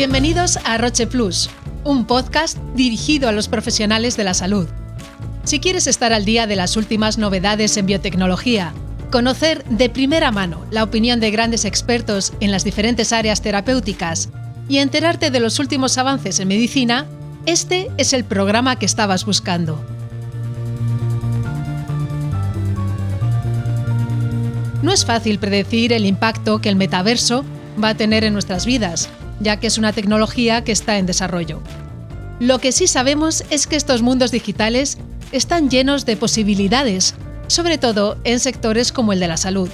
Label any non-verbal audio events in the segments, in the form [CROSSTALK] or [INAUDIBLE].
Bienvenidos a Roche Plus, un podcast dirigido a los profesionales de la salud. Si quieres estar al día de las últimas novedades en biotecnología, conocer de primera mano la opinión de grandes expertos en las diferentes áreas terapéuticas y enterarte de los últimos avances en medicina, este es el programa que estabas buscando. No es fácil predecir el impacto que el metaverso va a tener en nuestras vidas, ya que es una tecnología que está en desarrollo. Lo que sí sabemos es que estos mundos digitales están llenos de posibilidades, sobre todo en sectores como el de la salud.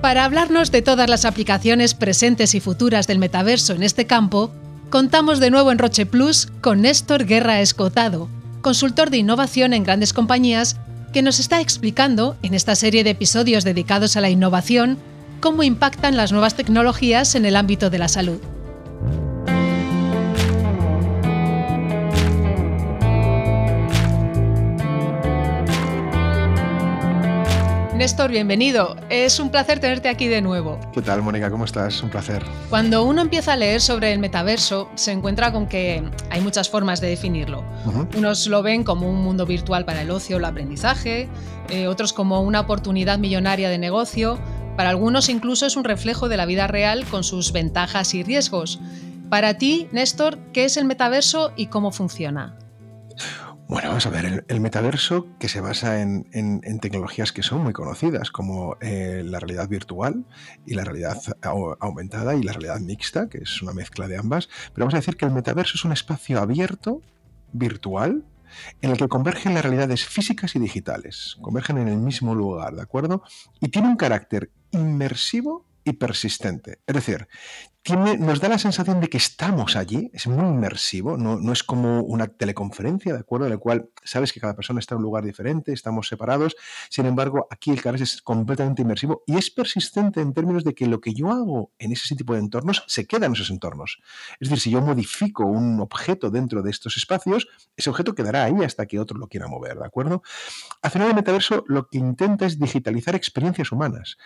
Para hablarnos de todas las aplicaciones presentes y futuras del metaverso en este campo, contamos de nuevo en Roche Plus con Néstor Guerra Escotado, consultor de innovación en grandes compañías, que nos está explicando, en esta serie de episodios dedicados a la innovación, cómo impactan las nuevas tecnologías en el ámbito de la salud. Néstor, bienvenido. Es un placer tenerte aquí de nuevo. ¿Qué tal, Mónica? ¿Cómo estás? Un placer. Cuando uno empieza a leer sobre el metaverso, se encuentra con que hay muchas formas de definirlo. Unos lo ven como un mundo virtual para el ocio o el aprendizaje, eh, otros como una oportunidad millonaria de negocio, para algunos incluso es un reflejo de la vida real con sus ventajas y riesgos. Para ti, Néstor, ¿qué es el metaverso y cómo funciona? Bueno, vamos a ver, el, metaverso que se basa en, tecnologías que son muy conocidas, como eh, la realidad virtual y la realidad aumentada y la realidad mixta, que es una mezcla de ambas. Pero vamos a decir que el metaverso es un espacio abierto, virtual, en el que convergen las realidades físicas y digitales, convergen en el mismo lugar, ¿de acuerdo? Y tiene un carácter inmersivo y persistente. Es decir, nos da la sensación de que estamos allí, es muy inmersivo, no, es como una teleconferencia, ¿de acuerdo? En la cual sabes que cada persona está en un lugar diferente, estamos separados, sin embargo, aquí el carácter es completamente inmersivo y es persistente en términos de que lo que yo hago en ese tipo de entornos se queda en esos entornos. Es decir, si yo modifico un objeto dentro de estos espacios, ese objeto quedará ahí hasta que otro lo quiera mover, ¿de acuerdo? Al final, el metaverso lo que intenta es digitalizar experiencias humanas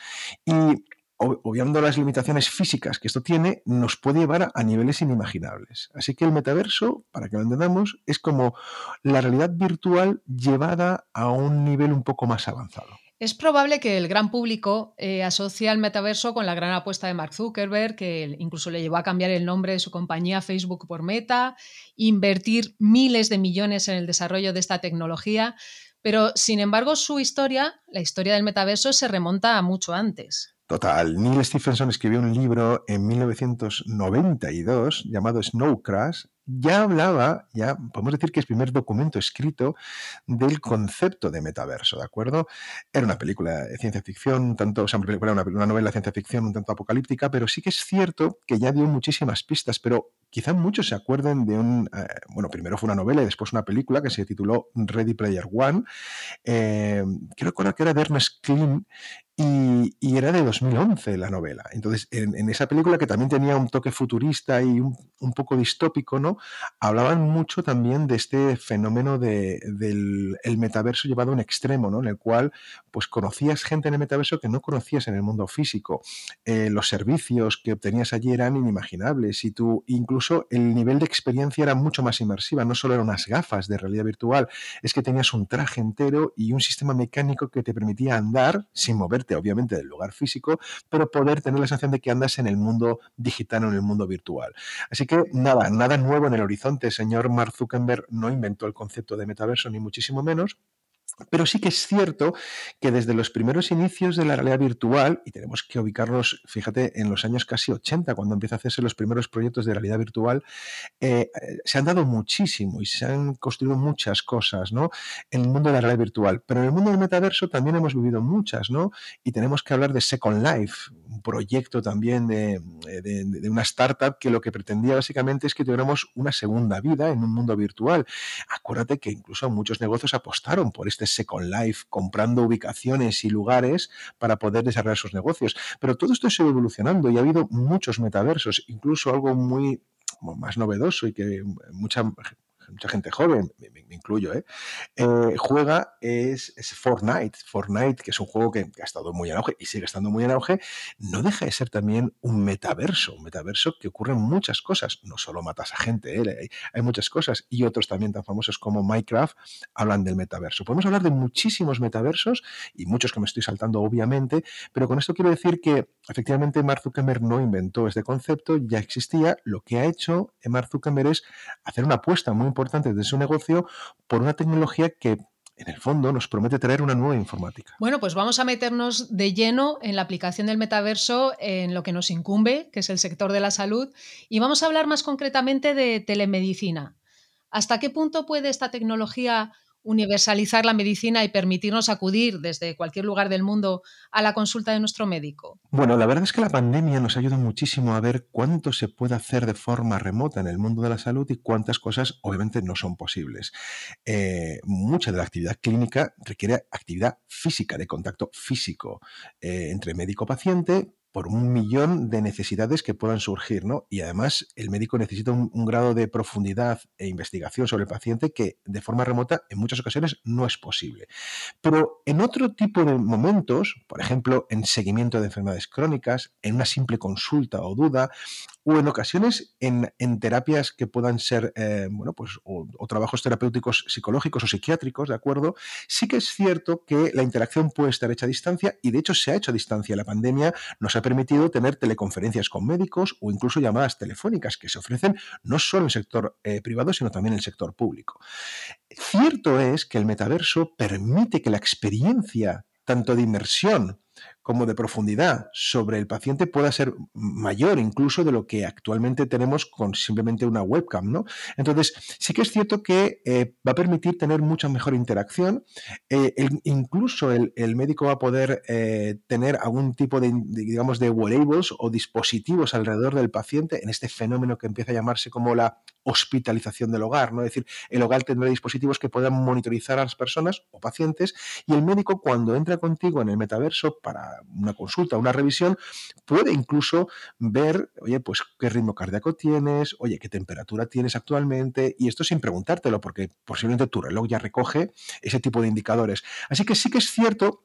y obviando las limitaciones físicas que esto tiene, nos puede llevar a niveles inimaginables. Así que el metaverso, para que lo entendamos, es como la realidad virtual llevada a un nivel un poco más avanzado. Es probable que el gran público eh, asocie al metaverso con la gran apuesta de Mark Zuckerberg, que incluso le llevó a cambiar el nombre de su compañía Facebook por Meta, invertir miles de millones en el desarrollo de esta tecnología, pero sin embargo su historia, la historia del metaverso, se remonta a mucho antes. Total, Neil Stephenson escribió un libro en 1992 llamado Snow Crash. Ya hablaba, ya podemos decir que es el primer documento escrito del concepto de metaverso, ¿de acuerdo? Era una película de ciencia ficción, tanto, o sea, una, una novela de ciencia ficción un tanto apocalíptica, pero sí que es cierto que ya dio muchísimas pistas, pero quizá muchos se acuerden de un, eh, bueno, primero fue una novela y después una película que se tituló Ready Player One, eh, recordar que era de Ernest Klein y, era de 2011 la novela. Entonces, en, esa película que también tenía un toque futurista y un, un poco distópico, ¿no? hablaban mucho también de este fenómeno del metaverso llevado a un extremo, ¿no? En el cual pues conocías gente en el metaverso que no conocías en el mundo físico. Eh, los servicios que obtenías allí eran inimaginables y tú incluso el nivel de experiencia era mucho más inmersiva. No solo eran unas gafas de realidad virtual, es que tenías un traje entero y un sistema mecánico que te permitía andar sin moverte, obviamente, del lugar físico, pero poder tener la sensación de que andas en el mundo digital o en el mundo virtual. Así que nada, nada nuevo en el horizonte. Señor Mark Zuckerberg no inventó el concepto de metaverso, ni muchísimo menos, pero sí que es cierto que desde los primeros inicios de la realidad virtual, y tenemos que ubicarnos, fíjate, en los años casi 80, cuando empieza a hacerse los primeros proyectos de realidad virtual, eh, se han dado muchísimo y se han construido muchas cosas ¿no? en el mundo de la realidad virtual. Pero en el mundo del metaverso también hemos vivido muchas, ¿no? Y tenemos que hablar de Second Life, un proyecto también de, de una startup que lo que pretendía básicamente es que tuviéramos una segunda vida en un mundo virtual. Acuérdate que incluso muchos negocios apostaron por este Second Life, comprando ubicaciones y lugares para poder desarrollar sus negocios. Pero todo esto se ha ido evolucionando y ha habido muchos metaversos, incluso algo muy más novedoso y que mucha mucha gente joven, me, incluyo, ¿eh? Eh, juega es, Fortnite. Fortnite, que es un juego que ha estado muy en auge y sigue estando muy en auge, no deja de ser también un metaverso, un metaverso que ocurren muchas cosas, no solo matas a gente, hay, hay muchas cosas, y otros también tan famosos como Minecraft hablan del metaverso. Podemos hablar de muchísimos metaversos y muchos que me estoy saltando obviamente, pero con esto quiero decir que efectivamente Mark Zuckerberg no inventó este concepto, ya existía, lo que ha hecho Mark Zuckerberg es hacer una apuesta muy importante de su negocio por una tecnología que en el fondo nos promete traer una nueva informática. Bueno, pues vamos a meternos de lleno en la aplicación del metaverso en lo que nos incumbe, que es el sector de la salud, y vamos a hablar más concretamente de telemedicina. ¿Hasta qué punto puede esta tecnología universalizar la medicina y permitirnos acudir desde cualquier lugar del mundo a la consulta de nuestro médico? Bueno, la verdad es que la pandemia nos ayuda muchísimo a ver cuánto se puede hacer de forma remota en el mundo de la salud y cuántas cosas obviamente no son posibles. Eh, mucha de la actividad clínica requiere actividad física, de contacto físico eh, entre médico-paciente, por un millón de necesidades que puedan surgir, ¿no? Y además el médico necesita un, grado de profundidad e investigación sobre el paciente que de forma remota en muchas ocasiones no es posible. Pero en otro tipo de momentos, por ejemplo, en seguimiento de enfermedades crónicas, en una simple consulta o duda, o en ocasiones en, terapias que puedan ser, eh, bueno, pues, o, trabajos terapéuticos psicológicos o psiquiátricos, ¿de acuerdo? Sí que es cierto que la interacción puede estar hecha a distancia y de hecho se ha hecho a distancia. La pandemia nos ha permitido tener teleconferencias con médicos o incluso llamadas telefónicas que se ofrecen no solo en el sector eh, privado, sino también en el sector público. Cierto es que el metaverso permite que la experiencia tanto de inmersión como de profundidad sobre el paciente pueda ser mayor incluso de lo que actualmente tenemos con simplemente una webcam, ¿no? Entonces, sí que es cierto que eh, va a permitir tener mucha mejor interacción. Eh, incluso el, médico va a poder eh, tener algún tipo de, digamos, de wearables o dispositivos alrededor del paciente en este fenómeno que empieza a llamarse como la hospitalización del hogar, ¿no? Es decir, el hogar tendrá dispositivos que puedan monitorizar a las personas o pacientes y el médico cuando entra contigo en el metaverso para una consulta, una revisión, puede incluso ver, oye, pues qué ritmo cardíaco tienes, oye, qué temperatura tienes actualmente, y esto sin preguntártelo, porque posiblemente tu reloj ya recoge ese tipo de indicadores. Así que sí que es cierto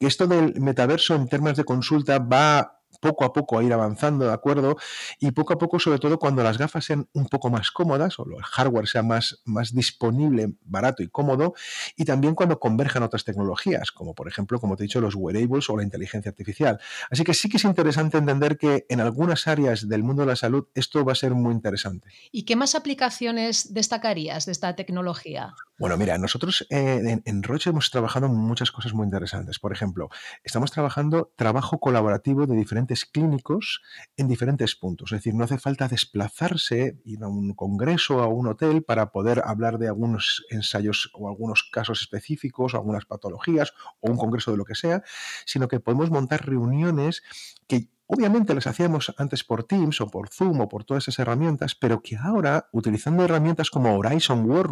que esto del metaverso en términos de consulta va poco a poco a ir avanzando, ¿de acuerdo? Y poco a poco, sobre todo cuando las gafas sean un poco más cómodas o el hardware sea más, más disponible, barato y cómodo, y también cuando converjan otras tecnologías, como por ejemplo, como te he dicho, los wearables o la inteligencia artificial. Así que sí que es interesante entender que en algunas áreas del mundo de la salud esto va a ser muy interesante. ¿Y qué más aplicaciones destacarías de esta tecnología? Bueno, mira, nosotros en, en Roche hemos trabajado muchas cosas muy interesantes. Por ejemplo, estamos trabajando trabajo colaborativo de diferentes clínicos en diferentes puntos. Es decir, no hace falta desplazarse, ir a un congreso, a un hotel para poder hablar de algunos ensayos o algunos casos específicos o algunas patologías o un congreso de lo que sea, sino que podemos montar reuniones que Obviamente las hacíamos antes por Teams o por Zoom o por todas esas herramientas, pero que ahora, utilizando herramientas como Horizon War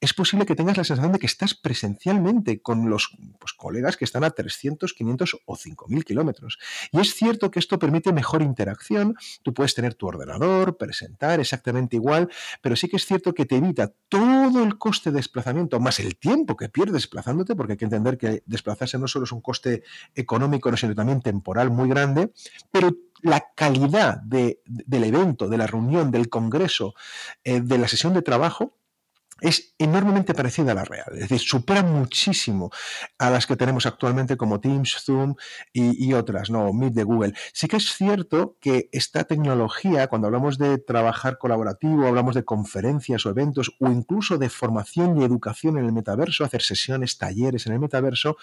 es posible que tengas la sensación de que estás presencialmente con los pues, colegas que están a 300, 500 o 5000 kilómetros. Y es cierto que esto permite mejor interacción. Tú puedes tener tu ordenador, presentar exactamente igual, pero sí que es cierto que te evita todo el coste de desplazamiento, más el tiempo que pierdes desplazándote, porque hay que entender que desplazarse no solo es un coste económico, sino también temporal muy grande pero la calidad del evento, de la reunión, del congreso, eh, de la sesión de trabajo, es enormemente parecida a la real, es decir, supera muchísimo a las que tenemos actualmente como Teams, Zoom y, otras, no, Meet de Google. Sí que es cierto que esta tecnología, cuando hablamos de trabajar colaborativo, hablamos de conferencias o eventos o incluso de formación y educación en el metaverso, hacer sesiones, talleres en el metaverso,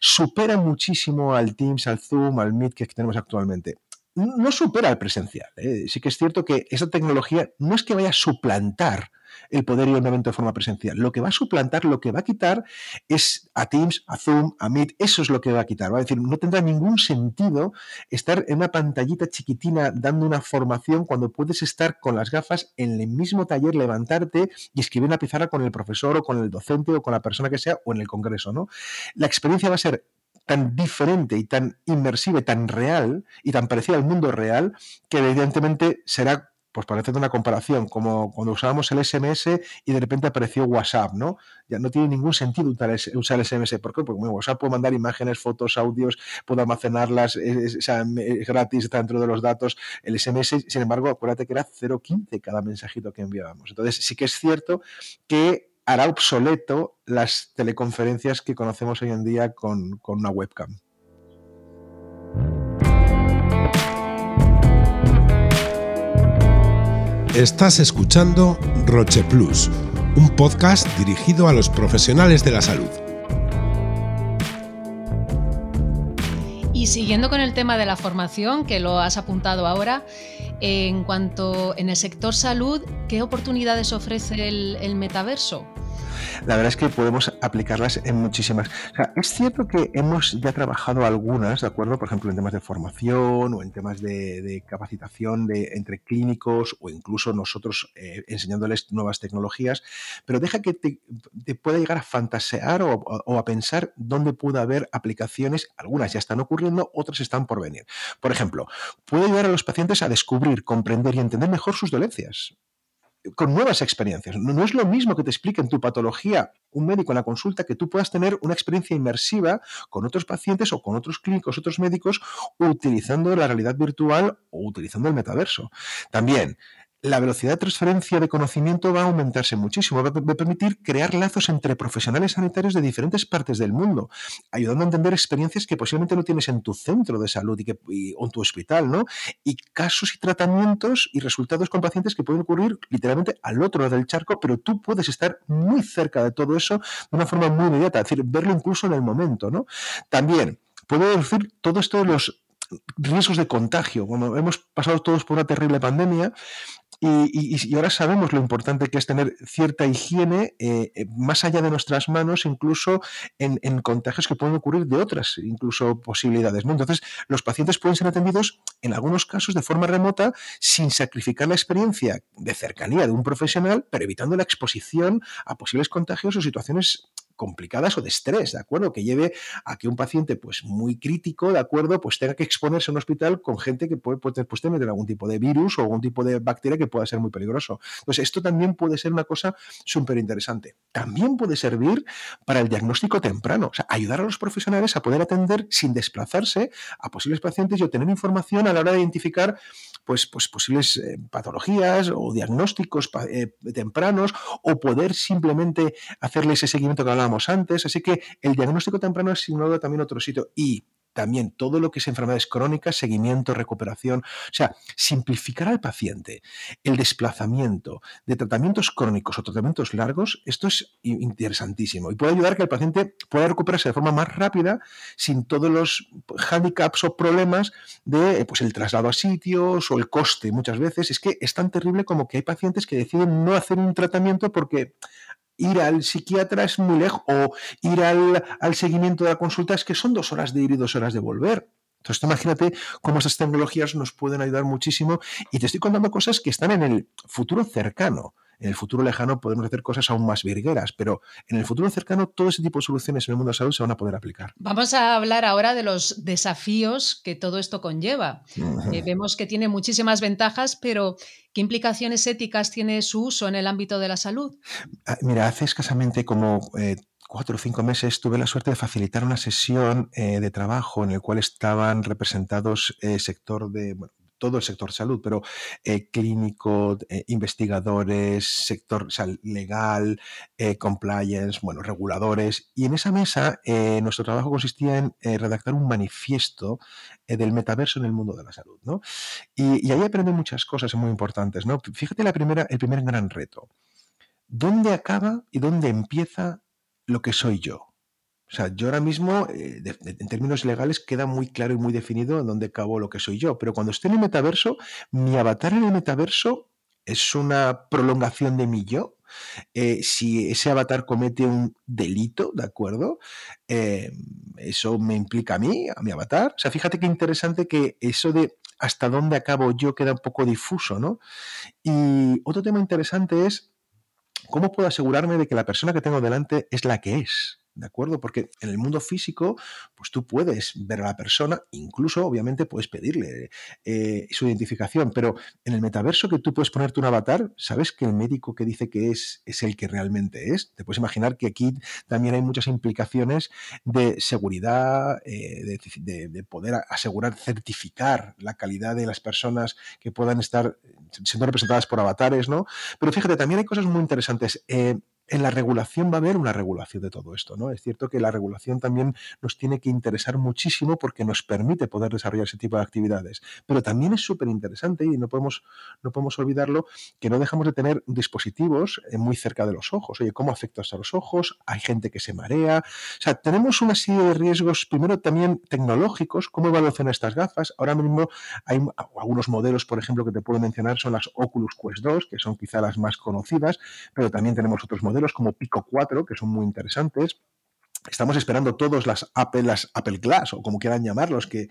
supera muchísimo al Teams, al Zoom, al Meet que tenemos actualmente no supera al presencial. ¿eh? Sí que es cierto que esa tecnología no es que vaya a suplantar el poder ir a de forma presencial. Lo que va a suplantar, lo que va a quitar es a Teams, a Zoom, a Meet, eso es lo que va a quitar. Va a decir, no tendrá ningún sentido estar en una pantallita chiquitina dando una formación cuando puedes estar con las gafas en el mismo taller, levantarte y escribir una pizarra con el profesor o con el docente o con la persona que sea o en el congreso, ¿no? La experiencia va a ser tan diferente y tan inmersiva y tan real y tan parecida al mundo real que evidentemente será pues para una comparación, como cuando usábamos el SMS y de repente apareció WhatsApp, ¿no? Ya no tiene ningún sentido usar el SMS. ¿Por qué? Porque WhatsApp puede mandar imágenes, fotos, audios, puede almacenarlas, es, gratis, está dentro de los datos. El SMS, sin embargo, acuérdate que era 0.15 cada mensajito que enviábamos. Entonces, sí que es cierto que hará obsoleto las teleconferencias que conocemos hoy en día con, con una webcam. Estás escuchando Roche Plus, un podcast dirigido a los profesionales de la salud. Y siguiendo con el tema de la formación, que lo has apuntado ahora, en cuanto en el sector salud, ¿qué oportunidades ofrece el, el metaverso? La verdad es que podemos aplicarlas en muchísimas. es cierto que hemos ya trabajado algunas, ¿de acuerdo? Por ejemplo, en temas de formación o en temas de, capacitación de, entre clínicos o incluso nosotros eh, enseñándoles nuevas tecnologías, pero deja que te, pueda llegar a fantasear o, o, a pensar dónde puede haber aplicaciones, algunas ya están ocurriendo, otras están por venir. Por ejemplo, puede ayudar a los pacientes a descubrir, comprender y entender mejor sus dolencias con nuevas experiencias. No, es lo mismo que te explique en tu patología un médico en la consulta que tú puedas tener una experiencia inmersiva con otros pacientes o con otros clínicos, otros médicos, utilizando la realidad virtual o utilizando el metaverso. También, la velocidad de transferencia de conocimiento va a aumentarse muchísimo, va a permitir crear lazos entre profesionales sanitarios de diferentes partes del mundo, ayudando a entender experiencias que posiblemente no tienes en tu centro de salud y que, o en tu hospital, ¿no? Y casos y tratamientos y resultados con pacientes que pueden ocurrir literalmente al otro lado del charco, pero tú puedes estar muy cerca de todo eso de una forma muy inmediata, es decir, verlo incluso en el momento, ¿no? También puedo decir todo esto de los riesgos de contagio. Hemos pasado todos por una terrible pandemia y, ahora sabemos lo importante que es tener cierta higiene eh, eh, más allá de nuestras manos, incluso en, contagios que pueden ocurrir de otras, incluso posibilidades. ¿no? Entonces, los pacientes pueden ser atendidos en algunos casos de forma remota sin sacrificar la experiencia de cercanía de un profesional, pero evitando la exposición a posibles contagios o situaciones complicadas o de estrés, ¿de acuerdo? Que lleve a que un paciente, pues muy crítico, ¿de acuerdo? Pues tenga que exponerse en un hospital con gente que puede, puede pues, tener algún tipo de virus o algún tipo de bacteria que pueda ser muy peligroso. Entonces, esto también puede ser una cosa súper interesante. También puede servir para el diagnóstico temprano, o sea, ayudar a los profesionales a poder atender sin desplazarse a posibles pacientes y obtener información a la hora de identificar pues, pues posibles eh, patologías o diagnósticos eh, tempranos o poder simplemente hacerle ese seguimiento que hablábamos antes. Así que el diagnóstico temprano es sin también otro sitio. Y también todo lo que es enfermedades crónicas, seguimiento, recuperación, o sea, simplificar al paciente el desplazamiento de tratamientos crónicos o tratamientos largos, esto es interesantísimo y puede ayudar a que el paciente pueda recuperarse de forma más rápida sin todos los handicaps o problemas de pues, el traslado a sitios o el coste muchas veces. Es que es tan terrible como que hay pacientes que deciden no hacer un tratamiento porque ir al psiquiatra es muy lejos, o ir al, al seguimiento de la consulta es que son dos horas de ir y dos horas de volver. Entonces, imagínate cómo esas tecnologías nos pueden ayudar muchísimo y te estoy contando cosas que están en el futuro cercano. En el futuro lejano podemos hacer cosas aún más virgueras, pero en el futuro cercano todo ese tipo de soluciones en el mundo de la salud se van a poder aplicar. Vamos a hablar ahora de los desafíos que todo esto conlleva. Eh, vemos que tiene muchísimas ventajas, pero ¿qué implicaciones éticas tiene su uso en el ámbito de la salud? Ah, mira, hace escasamente como... Eh, cuatro o cinco meses tuve la suerte de facilitar una sesión eh, de trabajo en el cual estaban representados el sector de todo el sector salud, pero eh, clínico, eh, investigadores, sector legal, eh, compliance, bueno, reguladores. Y en esa mesa nuestro trabajo consistía en redactar un manifiesto del metaverso en el mundo de la salud. ¿no? Y, y, ahí aprendí muchas cosas muy importantes. ¿no? Fíjate la primera, el primer gran reto. ¿Dónde acaba y dónde empieza lo que soy yo? O sea, yo ahora mismo, eh, en términos legales, queda muy claro y muy definido en dónde acabo lo que soy yo. Pero cuando estoy en el metaverso, mi avatar en el metaverso es una prolongación de mi yo. Eh, si ese avatar comete un delito, ¿de acuerdo? Eh, eso me implica a mí, a mi avatar. O sea, fíjate qué interesante que eso de hasta dónde acabo yo queda un poco difuso, ¿no? Y otro tema interesante es cómo puedo asegurarme de que la persona que tengo delante es la que es. ¿De acuerdo? Porque en el mundo físico, pues tú puedes ver a la persona, incluso obviamente puedes pedirle eh, su identificación, pero en el metaverso que tú puedes ponerte un avatar, ¿sabes que el médico que dice que es es el que realmente es? Te puedes imaginar que aquí también hay muchas implicaciones de seguridad, eh, de, poder asegurar, certificar la calidad de las personas que puedan estar siendo representadas por avatares, ¿no? Pero fíjate, también hay cosas muy interesantes. Eh, en la regulación va a haber una regulación de todo esto, ¿no? Es cierto que la regulación también nos tiene que interesar muchísimo porque nos permite poder desarrollar ese tipo de actividades. Pero también es súper interesante y no podemos, no podemos olvidarlo que no dejamos de tener dispositivos eh, muy cerca de los ojos. Oye, ¿cómo afecta a los ojos? Hay gente que se marea. O sea, tenemos una serie de riesgos, primero también tecnológicos, cómo evolucionan estas gafas. Ahora mismo hay algunos modelos, por ejemplo, que te puedo mencionar, son las Oculus Quest 2, que son quizá las más conocidas, pero también tenemos otros modelos como Pico 4, que son muy interesantes. Estamos esperando todos las Apple, las Apple Glass, o como quieran llamarlos, que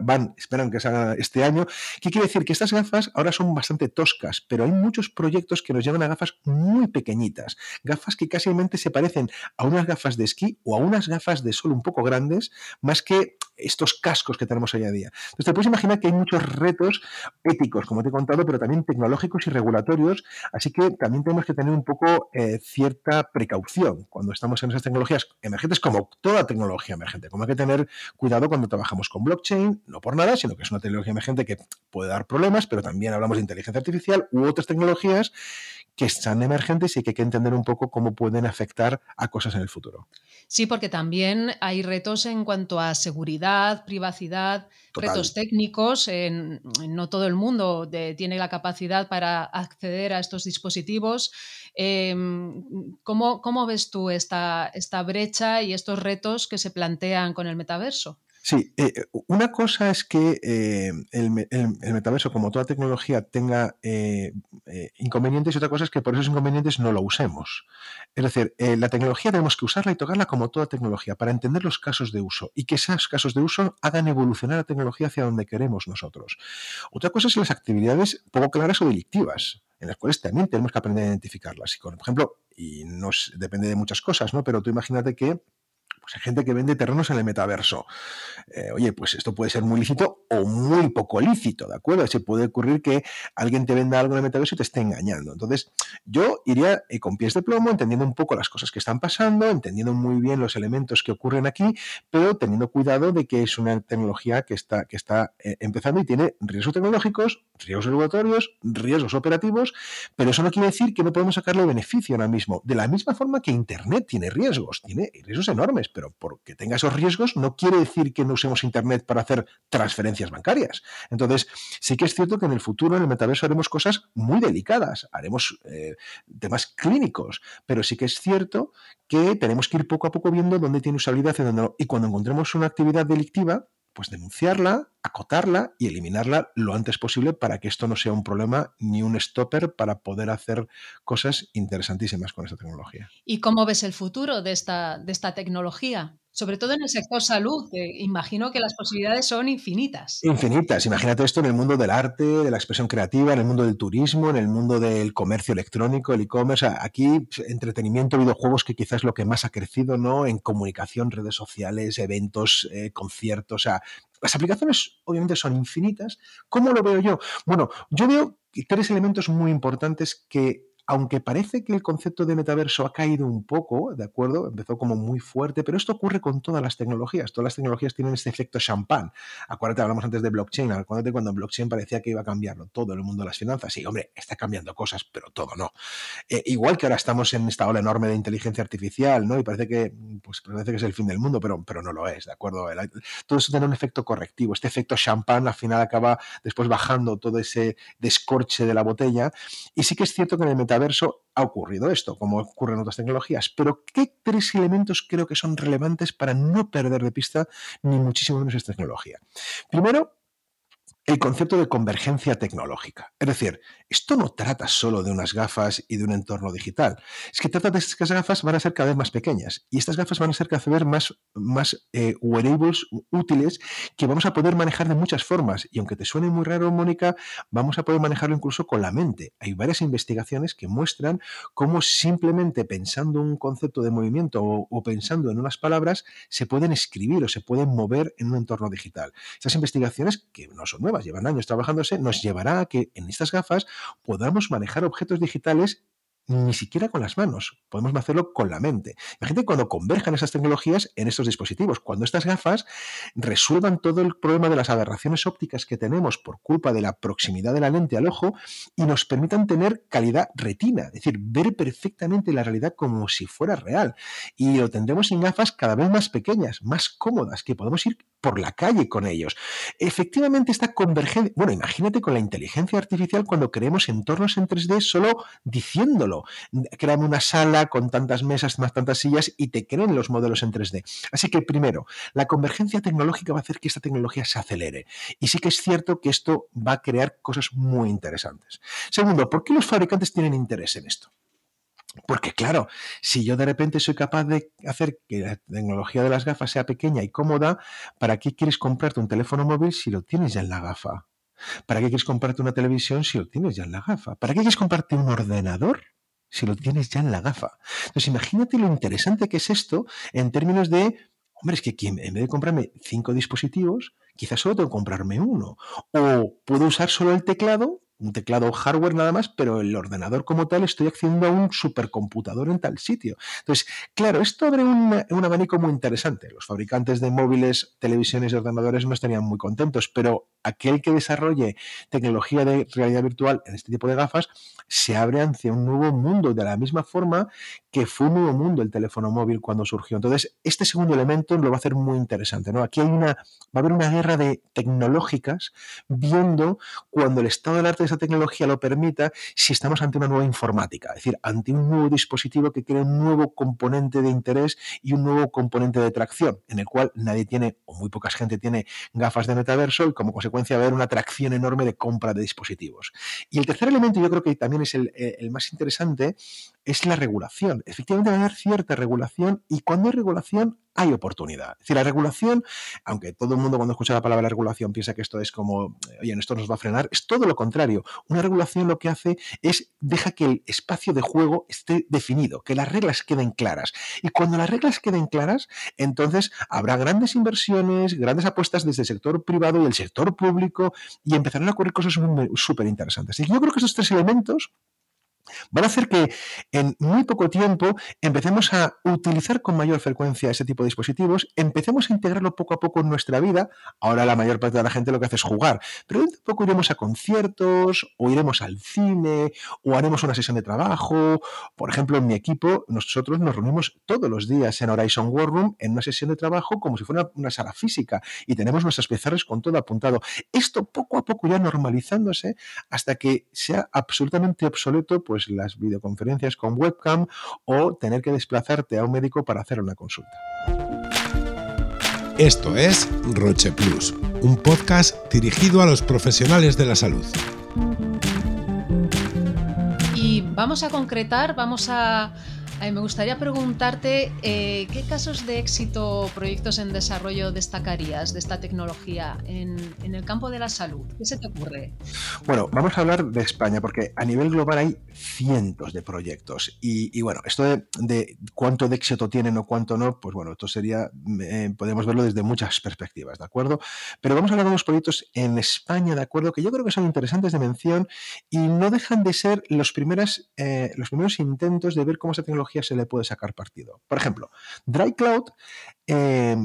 van, esperan que salgan este año. ¿Qué quiere decir? Que estas gafas ahora son bastante toscas, pero hay muchos proyectos que nos llevan a gafas muy pequeñitas. Gafas que casi se parecen a unas gafas de esquí o a unas gafas de sol un poco grandes, más que estos cascos que tenemos hoy en día. Entonces, te puedes imaginar que hay muchos retos éticos, como te he contado, pero también tecnológicos y regulatorios, así que también tenemos que tener un poco eh, cierta precaución cuando estamos en esas tecnologías emergentes, como toda tecnología emergente. Como hay que tener cuidado cuando trabajamos con blockchain, no por nada, sino que es una tecnología emergente que puede dar problemas, pero también hablamos de inteligencia artificial u otras tecnologías que están emergentes y que hay que entender un poco cómo pueden afectar a cosas en el futuro. Sí, porque también hay retos en cuanto a seguridad, privacidad, retos técnicos. En, no todo el mundo tiene la capacidad para acceder a estos dispositivos. Em, ¿cómo, ves tú esta, esta brecha y estos retos que se plantean con el metaverso? Sí, eh, una cosa es que eh, el, metaverso, como toda tecnología, tenga eh, inconvenientes y otra cosa es que por esos inconvenientes no lo usemos. Es decir, la tecnología tenemos que usarla y tocarla como toda tecnología para entender los casos de uso y que esos casos de uso hagan evolucionar la tecnología hacia donde queremos nosotros. Otra cosa es las actividades poco claras o delictivas en las cuales también tenemos que aprender a identificarlas. Y por ejemplo, y nos depende de muchas cosas, ¿no? Pero tú imagínate que pues hay gente que vende terrenos en el metaverso. Eh, oye, pues esto puede ser muy lícito o muy poco lícito, ¿de acuerdo? Se puede ocurrir que alguien te venda algo en el metaverso y te esté engañando. Entonces, yo iría eh, con pies de plomo, entendiendo un poco las cosas que están pasando, entendiendo muy bien los elementos que ocurren aquí, pero teniendo cuidado de que es una tecnología que está, que está eh, empezando y tiene riesgos tecnológicos, riesgos regulatorios, riesgos operativos, pero eso no quiere decir que no podemos sacarle beneficio ahora mismo. De la misma forma que Internet tiene riesgos, tiene riesgos enormes pero porque tenga esos riesgos no quiere decir que no usemos Internet para hacer transferencias bancarias. Entonces, sí que es cierto que en el futuro, en el metaverso, haremos cosas muy delicadas, haremos eh, temas clínicos, pero sí que es cierto que tenemos que ir poco a poco viendo dónde tiene usabilidad y dónde no. Y cuando encontremos una actividad delictiva, pues denunciarla, acotarla y eliminarla lo antes posible para que esto no sea un problema ni un stopper para poder hacer cosas interesantísimas con esta tecnología. ¿Y cómo ves el futuro de esta, de esta tecnología? Sobre todo en el sector salud, que imagino que las posibilidades son infinitas. Infinitas. Imagínate esto en el mundo del arte, de la expresión creativa, en el mundo del turismo, en el mundo del comercio electrónico, el e-commerce. Aquí, pues, entretenimiento, videojuegos, que quizás es lo que más ha crecido, ¿no? En comunicación, redes sociales, eventos, eh, conciertos. O sea, las aplicaciones obviamente son infinitas. ¿Cómo lo veo yo? Bueno, yo veo tres elementos muy importantes que aunque parece que el concepto de metaverso ha caído un poco, ¿de acuerdo? Empezó como muy fuerte, pero esto ocurre con todas las tecnologías. Todas las tecnologías tienen este efecto champán. Acuérdate, hablamos antes de blockchain. Acuérdate cuando blockchain parecía que iba a cambiarlo todo el mundo de las finanzas. Sí, hombre, está cambiando cosas, pero todo no. Eh, igual que ahora estamos en esta ola enorme de inteligencia artificial, ¿no? Y parece que, pues, parece que es el fin del mundo, pero, pero no lo es, ¿de acuerdo? todo eso tiene un efecto correctivo. Este efecto champán al final acaba después bajando todo ese descorche de la botella. Y sí que es cierto que en el metaverso ha ocurrido esto, como ocurre en otras tecnologías. Pero ¿qué tres elementos creo que son relevantes para no perder de pista ni muchísimo menos esta tecnología? Primero, el concepto de convergencia tecnológica. Es decir, esto no trata solo de unas gafas y de un entorno digital. Es que trata de que estas gafas van a ser cada vez más pequeñas y estas gafas van a ser cada vez más, más eh, wearables útiles que vamos a poder manejar de muchas formas. Y aunque te suene muy raro, Mónica, vamos a poder manejarlo incluso con la mente. Hay varias investigaciones que muestran cómo simplemente pensando un concepto de movimiento o, o pensando en unas palabras se pueden escribir o se pueden mover en un entorno digital. Estas investigaciones, que no son nuevas, llevan años trabajándose, nos llevará a que en estas gafas podamos manejar objetos digitales ni siquiera con las manos, podemos hacerlo con la mente. Imagínate cuando converjan esas tecnologías en estos dispositivos, cuando estas gafas resuelvan todo el problema de las aberraciones ópticas que tenemos por culpa de la proximidad de la lente al ojo y nos permitan tener calidad retina, es decir, ver perfectamente la realidad como si fuera real. Y lo tendremos en gafas cada vez más pequeñas, más cómodas, que podemos ir por la calle con ellos. Efectivamente, esta convergencia, bueno, imagínate con la inteligencia artificial cuando creemos entornos en 3D solo diciéndolo Créame una sala con tantas mesas, más tantas sillas y te creen los modelos en 3D. Así que primero, la convergencia tecnológica va a hacer que esta tecnología se acelere. Y sí que es cierto que esto va a crear cosas muy interesantes. Segundo, ¿por qué los fabricantes tienen interés en esto? Porque claro, si yo de repente soy capaz de hacer que la tecnología de las gafas sea pequeña y cómoda, ¿para qué quieres comprarte un teléfono móvil si lo tienes ya en la gafa? ¿Para qué quieres comprarte una televisión si lo tienes ya en la gafa? ¿Para qué quieres comprarte un ordenador si lo tienes ya en la gafa. Entonces, imagínate lo interesante que es esto en términos de, hombre, es que en vez de comprarme cinco dispositivos, quizás solo tengo que comprarme uno. O puedo usar solo el teclado un teclado hardware nada más, pero el ordenador como tal estoy accediendo a un supercomputador en tal sitio. Entonces, claro, esto abre un, un, abanico muy interesante. Los fabricantes de móviles, televisiones y ordenadores no estarían muy contentos, pero aquel que desarrolle tecnología de realidad virtual en este tipo de gafas se abre hacia un nuevo mundo, de la misma forma que fue un nuevo mundo el teléfono móvil cuando surgió. Entonces, este segundo elemento lo va a hacer muy interesante. ¿no? Aquí hay una, va a haber una guerra de tecnológicas viendo cuando el estado del arte esa tecnología lo permita si estamos ante una nueva informática, es decir, ante un nuevo dispositivo que crea un nuevo componente de interés y un nuevo componente de tracción, en el cual nadie tiene, o muy poca gente tiene gafas de metaverso y como consecuencia a haber una atracción enorme de compra de dispositivos. Y el tercer elemento, yo creo que también es el, eh, el más interesante, es la regulación. Efectivamente va a haber cierta regulación y cuando hay regulación hay oportunidad. Es decir, la regulación, aunque todo el mundo cuando escucha la palabra regulación piensa que esto es como, oye, esto nos va a frenar, es todo lo contrario. Una regulación lo que hace es deja que el espacio de juego esté definido, que las reglas queden claras. Y cuando las reglas queden claras, entonces habrá grandes inversiones, grandes apuestas desde el sector privado y el sector público y empezarán a ocurrir cosas súper interesantes. Y yo creo que estos tres elementos van a hacer que en muy poco tiempo empecemos a utilizar con mayor frecuencia ese tipo de dispositivos, empecemos a integrarlo poco a poco en nuestra vida. Ahora la mayor parte de la gente lo que hace es jugar, pero dentro de poco iremos a conciertos o iremos al cine o haremos una sesión de trabajo. Por ejemplo, en mi equipo nosotros nos reunimos todos los días en Horizon War Room en una sesión de trabajo como si fuera una sala física y tenemos nuestras pizarras con todo apuntado. Esto poco a poco ya normalizándose hasta que sea absolutamente obsoleto pues pues, las videoconferencias con webcam o tener que desplazarte a un médico para hacer una consulta. Esto es Roche Plus, un podcast dirigido a los profesionales de la salud. Y vamos a concretar, vamos a me gustaría preguntarte eh, qué casos de éxito o proyectos en desarrollo destacarías de esta tecnología en, el campo de la salud. ¿Qué se te ocurre? Bueno, vamos a hablar de España porque a nivel global hay cientos de proyectos y, bueno, esto de, cuánto de éxito tienen o cuánto no, pues bueno, esto sería, eh, podemos verlo desde muchas perspectivas, ¿de acuerdo? Pero vamos a hablar de unos proyectos en España, ¿de acuerdo? Que yo creo que son interesantes de mención y no dejan de ser los, primeras, eh, los primeros intentos de ver cómo esa tecnología se le puede sacar partido. Por ejemplo, DryCloud eh,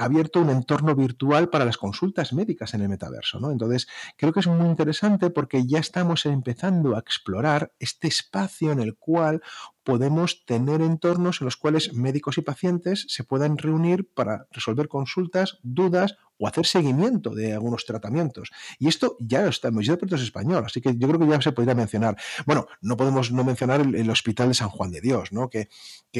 ha abierto un entorno virtual para las consultas médicas en el metaverso. ¿no? Entonces, creo que es muy interesante porque ya estamos empezando a explorar este espacio en el cual podemos tener entornos en los cuales médicos y pacientes se puedan reunir para resolver consultas, dudas o hacer seguimiento de algunos tratamientos. Y esto ya está en de Puertos Español, así que yo creo que ya se podría mencionar. Bueno, no podemos no mencionar el, Hospital de San Juan de Dios, ¿no? Que,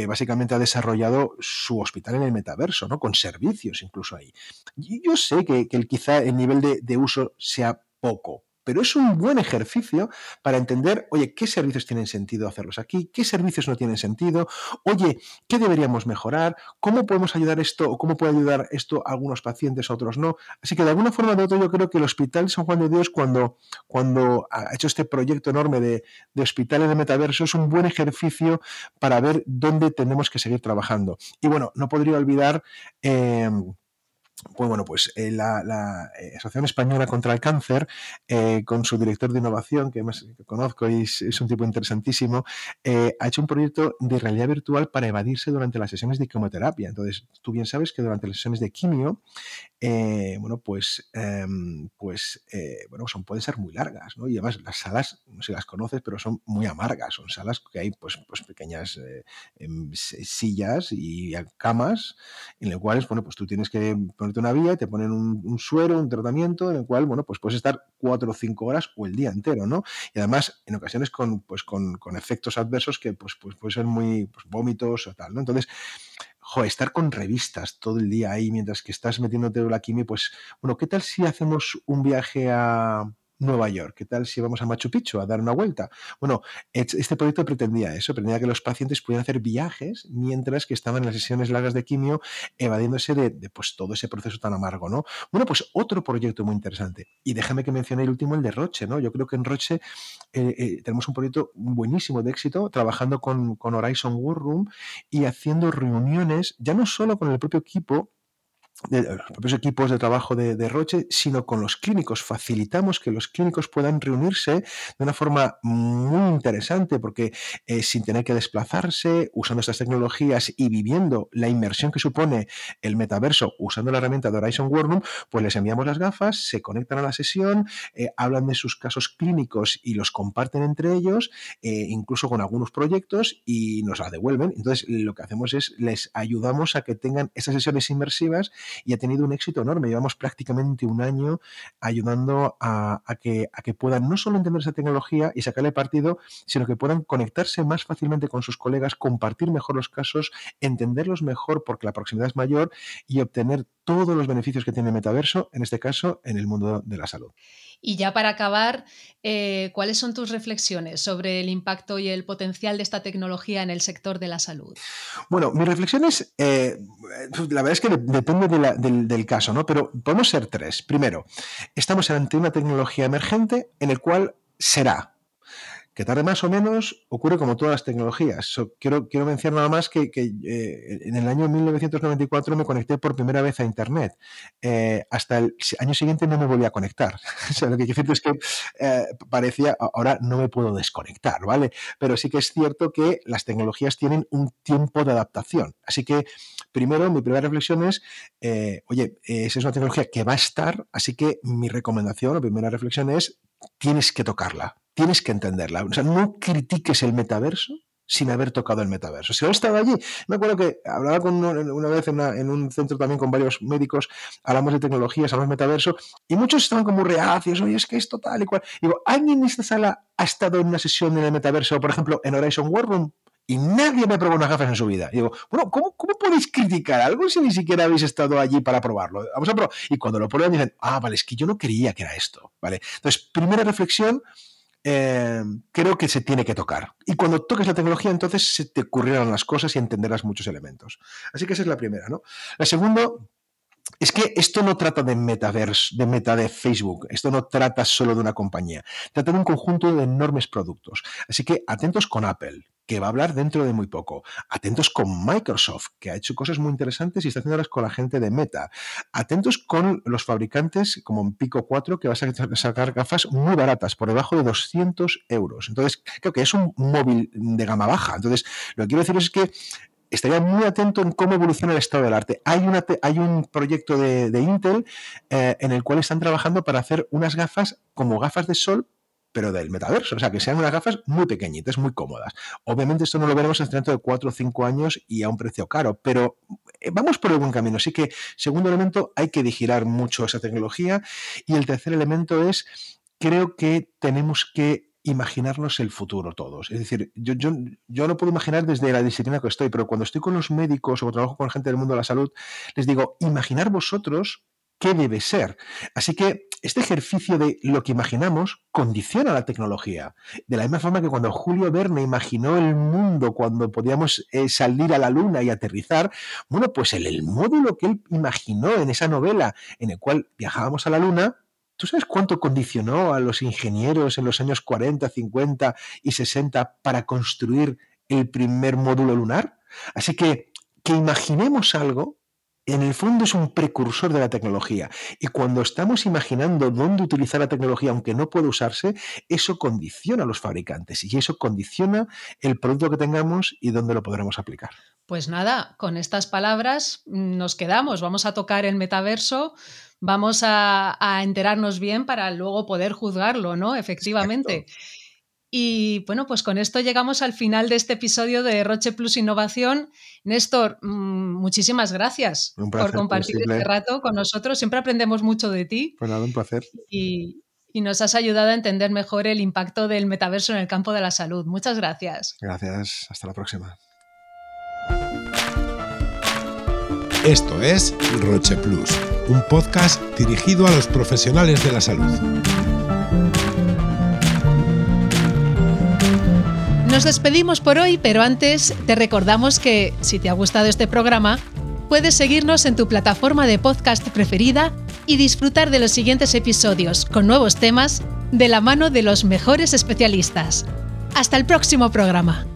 básicamente ha desarrollado su hospital en el metaverso, ¿no? Con servicios incluso ahí. Yo sé que, que quizá el nivel de, de uso sea poco, pero es un buen ejercicio para entender, oye, qué servicios tienen sentido hacerlos aquí, qué servicios no tienen sentido, oye, qué deberíamos mejorar, cómo podemos ayudar esto o cómo puede ayudar esto a algunos pacientes, a otros no. Así que de alguna forma de otro yo creo que el Hospital San Juan de Dios cuando, cuando ha hecho este proyecto enorme de, de hospitales de metaverso es un buen ejercicio para ver dónde tenemos que seguir trabajando. Y bueno, no podría olvidar... Eh, pues bueno, pues eh, la, eh, Asociación Española contra el Cáncer, eh, con su director de innovación, que más conozco y es, un tipo interesantísimo, ha hecho un proyecto de realidad virtual para evadirse durante las sesiones de quimioterapia. Entonces, tú bien sabes que durante las sesiones de quimio, bueno, pues, em, pues bueno, son, pueden ser muy largas, ¿no? Y además las salas, no sé si las conoces, pero son muy amargas. Son salas que hay, pues, pues pequeñas em, sillas y camas en las cuales, bueno, pues tú tienes que una vía y te ponen un, suero, un tratamiento en el cual, bueno, pues puedes estar cuatro o cinco horas o el día entero, ¿no? Y además, en ocasiones con, pues, con, efectos adversos que, pues, pues pueden ser muy pues, vómitos o tal, ¿no? Entonces, joder, estar con revistas todo el día ahí mientras que estás metiéndote la quimio, pues, bueno, ¿qué tal si hacemos un viaje a, Nueva York. ¿Qué tal si vamos a Machu Picchu a dar una vuelta? Bueno, este proyecto pretendía eso, pretendía que los pacientes pudieran hacer viajes mientras que estaban en las sesiones largas de quimio, evadiéndose de, pues, todo ese proceso tan amargo, ¿no? Bueno, pues otro proyecto muy interesante. Y déjame que mencione el último, el de Roche, ¿no? Yo creo que en Roche eh, eh, tenemos un proyecto buenísimo de éxito, trabajando con, con Horizon War Room y haciendo reuniones, ya no solo con el propio equipo, de los propios equipos de trabajo de, Roche, sino con los clínicos. Facilitamos que los clínicos puedan reunirse de una forma muy interesante, porque eh, sin tener que desplazarse, usando estas tecnologías y viviendo la inmersión que supone el metaverso, usando la herramienta de Horizon Workroom, pues les enviamos las gafas, se conectan a la sesión, eh, hablan de sus casos clínicos y los comparten entre ellos, eh, incluso con algunos proyectos, y nos la devuelven. Entonces, lo que hacemos es les ayudamos a que tengan esas sesiones inmersivas y ha tenido un éxito enorme. Llevamos prácticamente un año ayudando a, que, que puedan no solo entender esa tecnología y sacarle partido, sino que puedan conectarse más fácilmente con sus colegas, compartir mejor los casos, entenderlos mejor porque la proximidad es mayor y obtener todos los beneficios que tiene el metaverso, en este caso en el mundo de la salud. Y ya para acabar, eh, ¿cuáles son tus reflexiones sobre el impacto y el potencial de esta tecnología en el sector de la salud? Bueno, mis reflexiones, eh, la verdad es que depende del, del, caso, ¿no? Pero podemos ser tres. Primero, estamos ante una tecnología emergente en el cual será que tarde más o menos ocurre como todas las tecnologías. quiero, mencionar nada más que, eh, en el año 1994 me conecté por primera vez a Internet. Eh, hasta el año siguiente no me volví a conectar. [LAUGHS] o sea, lo que quiero decir es que eh, parecía, ahora no me puedo desconectar, ¿vale? Pero sí que es cierto que las tecnologías tienen un tiempo de adaptación. Así que, primero, mi primera reflexión es, oye, esa es una tecnología que va a estar, así que mi recomendación, la primera reflexión es, tienes que tocarla tienes que entenderla. O sea, no critiques el metaverso sin haber tocado el metaverso. Si no estado allí, me acuerdo que hablaba con una, vez en, un centro también con varios médicos, hablamos de tecnologías, hablamos de metaverso, y muchos estaban como reacios, oye, es que esto tal y cual. Digo, ¿alguien en esta sala ha estado en una sesión en el metaverso, por ejemplo, en Horizon World Y nadie me probó unas gafas en su vida. Y digo, bueno, ¿cómo, ¿cómo, podéis criticar algo si ni siquiera habéis estado allí para probarlo? Vamos a probar. Y cuando lo prueban dicen, ah, vale, es que yo no creía que era esto. ¿Vale? Entonces, primera reflexión, eh, creo que se tiene que tocar. Y cuando toques la tecnología, entonces se te ocurrirán las cosas y entenderás muchos elementos. Así que esa es la primera, ¿no? La segunda es que esto no trata de metaverse, de meta de Facebook, esto no trata solo de una compañía, trata de un conjunto de enormes productos. Así que atentos con Apple, que va a hablar dentro de muy poco. Atentos con Microsoft, que ha hecho cosas muy interesantes y está haciéndolas con la gente de Meta. Atentos con los fabricantes como Pico 4, que va a sacar gafas muy baratas, por debajo de 200 euros. Entonces, creo que es un móvil de gama baja. Entonces, lo que quiero decir es que estaría muy atento en cómo evoluciona el estado del arte. Hay, una, hay un proyecto de, Intel eh, en el cual están trabajando para hacer unas gafas como gafas de sol pero del metaverso, o sea, que sean unas gafas muy pequeñitas, muy cómodas. Obviamente esto no lo veremos hasta dentro de cuatro o cinco años y a un precio caro, pero eh, vamos por el buen camino. Así que, segundo elemento, hay que digirar mucho esa tecnología y el tercer elemento es, creo que tenemos que imaginarnos el futuro todos. Es decir, yo, yo, yo, no puedo imaginar desde la disciplina que estoy, pero cuando estoy con los médicos o trabajo con gente del mundo de la salud, les digo, imaginar vosotros qué debe ser. Así que este ejercicio de lo que imaginamos condiciona la tecnología. De la misma forma que cuando Julio Verne imaginó el mundo cuando podíamos eh, salir a la luna y aterrizar, bueno, pues el, el módulo que él imaginó en esa novela en el cual viajábamos a la luna, ¿Tú sabes cuánto condicionó a los ingenieros en los años 40, 50 y 60 para construir el primer módulo lunar? Así que que imaginemos algo en el fondo es un precursor de la tecnología. Y cuando estamos imaginando dónde utilizar la tecnología, aunque no puede usarse, eso condiciona a los fabricantes y eso condiciona el producto que tengamos y dónde lo podremos aplicar. Pues nada, con estas palabras mm, nos quedamos. Vamos a tocar el metaverso, vamos a, enterarnos bien para luego poder juzgarlo, ¿no? Efectivamente. Y bueno, pues con esto llegamos al final de este episodio de Roche Plus Innovación. Néstor, mm, muchísimas gracias por compartir este rato con nosotros. Siempre aprendemos mucho de ti. Pues nada, un placer. Y, y nos has ayudado a entender mejor el impacto del metaverso en el campo de la salud. Muchas gracias. Gracias. Hasta la próxima. Esto es Roche Plus, un podcast dirigido a los profesionales de la salud. Nos despedimos por hoy, pero antes te recordamos que, si te ha gustado este programa, puedes seguirnos en tu plataforma de podcast preferida y disfrutar de los siguientes episodios con nuevos temas de la mano de los mejores especialistas. Hasta el próximo programa.